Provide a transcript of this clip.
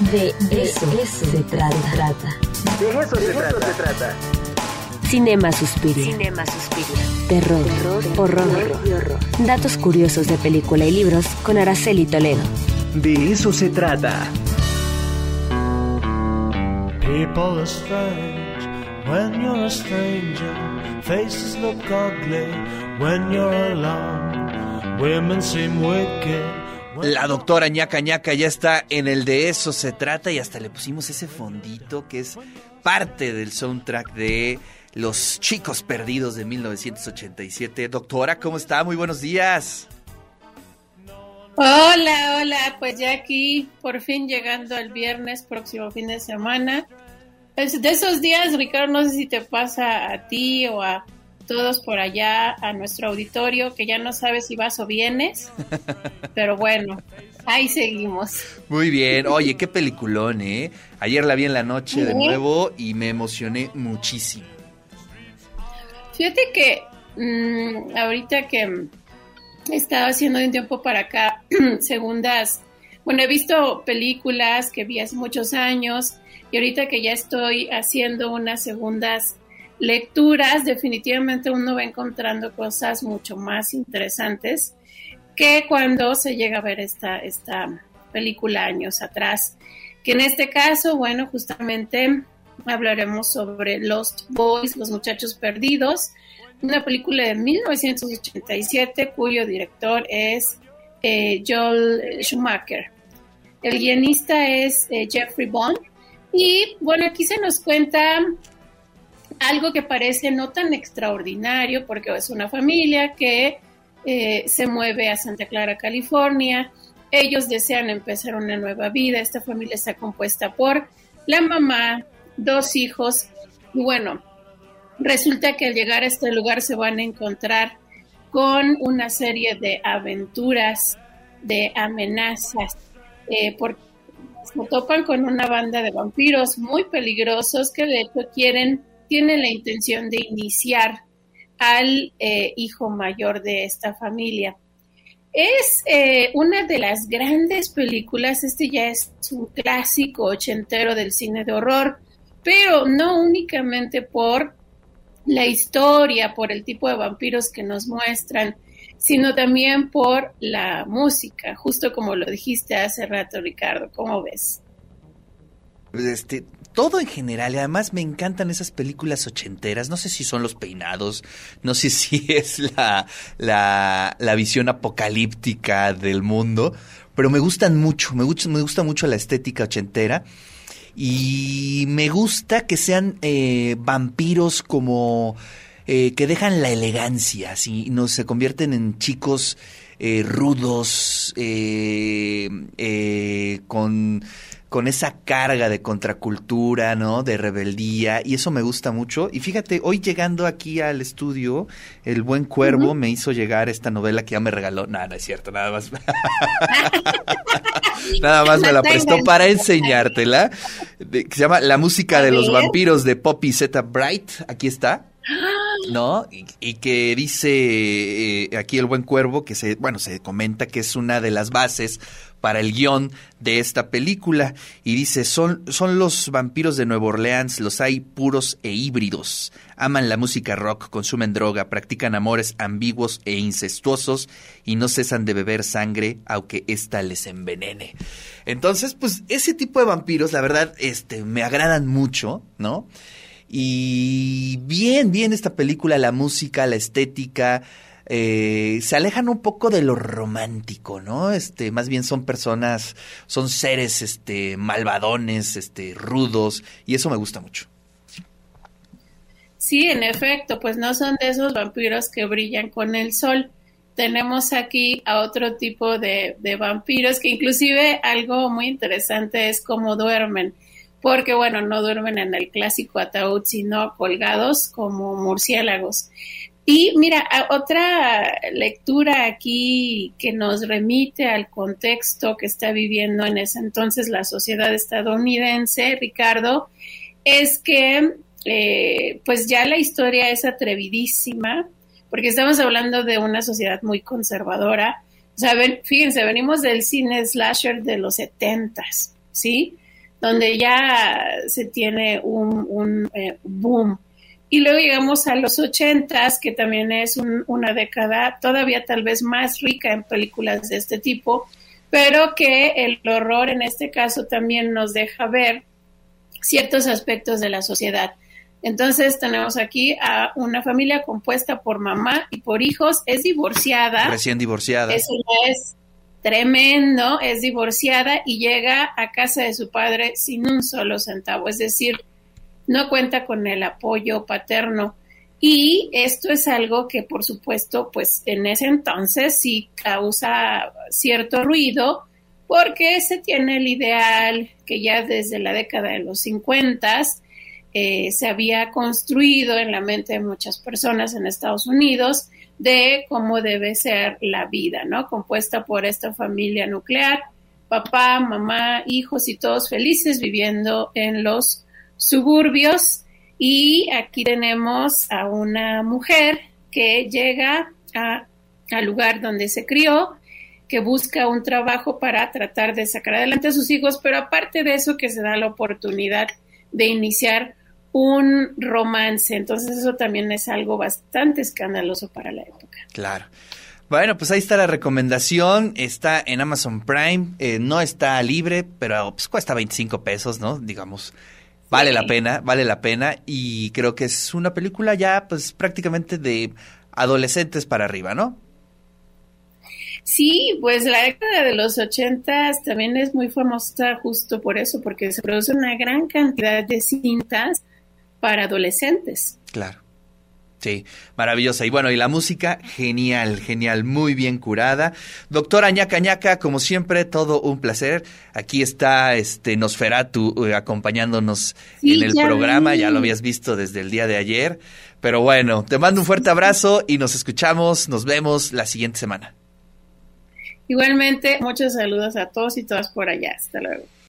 De eso, se trata. De eso, se, trata. Cinema Suspiria. Cinema Suspiria. Terror, horror, Datos curiosos de película y libros con Araceli Toledo. De eso se trata. People are strange when you're a stranger. Faces look ugly when you're alone. Women seem wicked. La doctora ñaca ñaca ya está en el de eso se trata y hasta le pusimos ese fondito que es parte del soundtrack de Los Chicos Perdidos de 1987. Doctora, ¿cómo está? Muy buenos días. Hola, hola, pues ya aquí por fin llegando al viernes, próximo fin de semana. Es de esos días, Ricardo, no sé si te pasa a ti o a todos por allá, a nuestro auditorio, que ya no sabes si vas o vienes, pero bueno, ahí seguimos. Muy bien, oye, qué peliculón, ¿eh? Ayer la vi en la noche de nuevo y me emocioné muchísimo. Fíjate que mm, ahorita que he estado haciendo de un tiempo para acá segundas, bueno, he visto películas que vi hace muchos años y ahorita que ya estoy haciendo unas segundas lecturas, definitivamente uno va encontrando cosas mucho más interesantes que cuando se llega a ver esta, esta película años atrás. Que en este caso, bueno, justamente hablaremos sobre Lost Boys, Los Muchachos Perdidos, una película de 1987 cuyo director es eh, Joel Schumacher. El guionista es eh, Jeffrey Bond. Y bueno, aquí se nos cuenta algo que parece no tan extraordinario porque es una familia que eh, se mueve a Santa Clara, California. Ellos desean empezar una nueva vida. Esta familia está compuesta por la mamá, dos hijos. Y bueno, resulta que al llegar a este lugar se van a encontrar con una serie de aventuras, de amenazas, eh, porque se topan con una banda de vampiros muy peligrosos que de hecho quieren tiene la intención de iniciar al eh, hijo mayor de esta familia. Es eh, una de las grandes películas, este ya es un clásico ochentero del cine de horror, pero no únicamente por la historia, por el tipo de vampiros que nos muestran, sino también por la música, justo como lo dijiste hace rato, Ricardo. ¿Cómo ves? Este, todo en general, y además me encantan esas películas ochenteras, no sé si son los peinados, no sé si es la, la, la visión apocalíptica del mundo, pero me gustan mucho, me gusta, me gusta mucho la estética ochentera y me gusta que sean eh, vampiros como eh, que dejan la elegancia, así, no se convierten en chicos eh, rudos, con con esa carga de contracultura, ¿no? De rebeldía, y eso me gusta mucho. Y fíjate, hoy llegando aquí al estudio, el buen cuervo me hizo llegar esta novela que ya me regaló. Nada, no es cierto, nada más. nada más me la prestó para enseñártela. que se llama La música de los vampiros de Poppy Z Bright. Aquí está. ¿No? Y, que dice eh, aquí el buen cuervo que se, bueno, se comenta que es una de las bases para el guion de esta película y dice, son, son los vampiros de Nueva Orleans, los hay puros e híbridos, aman la música rock, consumen droga, practican amores ambiguos e incestuosos y no cesan de beber sangre aunque ésta les envenene. Entonces, pues ese tipo de vampiros, la verdad, este, me agradan mucho, ¿no? Y bien, bien esta película, la música, la estética, eh, se alejan un poco de lo romántico, ¿no? Este, más bien son personas, son seres, este, malvadones, este, rudos, y eso me gusta mucho. Sí, en efecto, pues no son de esos vampiros que brillan con el sol. Tenemos aquí a otro tipo de, de vampiros que inclusive algo muy interesante es cómo duermen porque bueno, no duermen en el clásico ataúd, sino colgados como murciélagos. Y mira, otra lectura aquí que nos remite al contexto que está viviendo en ese entonces la sociedad estadounidense, Ricardo, es que eh, pues ya la historia es atrevidísima, porque estamos hablando de una sociedad muy conservadora. O sea, fíjense, venimos del cine slasher de los setentas, ¿sí? Donde ya se tiene un, eh, boom. Y luego llegamos a los ochentas, que también es una década todavía tal vez más rica en películas de este tipo, pero que el horror en este caso también nos deja ver ciertos aspectos de la sociedad. Entonces tenemos aquí a una familia compuesta por mamá y por hijos, es divorciada. Recién divorciada. Eso es tremendo, es divorciada y llega a casa de su padre sin un solo centavo, es decir, no cuenta con el apoyo paterno. Y esto es algo que, por supuesto, pues en ese entonces sí causa cierto ruido, porque se tiene el ideal que ya desde la década de los 50 eh, se había construido en la mente de muchas personas en Estados Unidos de cómo debe ser la vida, ¿no? Compuesta por esta familia nuclear, papá, mamá, hijos y todos felices viviendo en los suburbios. Y aquí tenemos a una mujer que llega al lugar donde se crió, que busca un trabajo para tratar de sacar adelante a sus hijos, pero aparte de eso que se da la oportunidad de iniciar un romance. Entonces eso también es algo bastante escandaloso para la época. Claro. Bueno, pues ahí está la recomendación. Está en Amazon Prime. Eh, no está libre, pero pues cuesta 25 pesos, ¿no? Digamos. Vale la pena, vale la pena. Y creo que es una película ya, pues prácticamente de adolescentes para arriba, ¿no? Sí, pues la década de los ochentas también es muy famosa justo por eso, porque se produce una gran cantidad de cintas para adolescentes. Claro. Sí, maravillosa. Y bueno, y la música, genial, genial, muy bien curada. Doctora Ñaca Ñaca, como siempre, todo un placer. Aquí está este Nosferatu eh, acompañándonos en el programa, ya lo habías visto desde el día de ayer. Pero bueno, te mando un fuerte abrazo y nos escuchamos, nos vemos la siguiente semana. Igualmente, muchos saludos a todos y todas por allá. Hasta luego.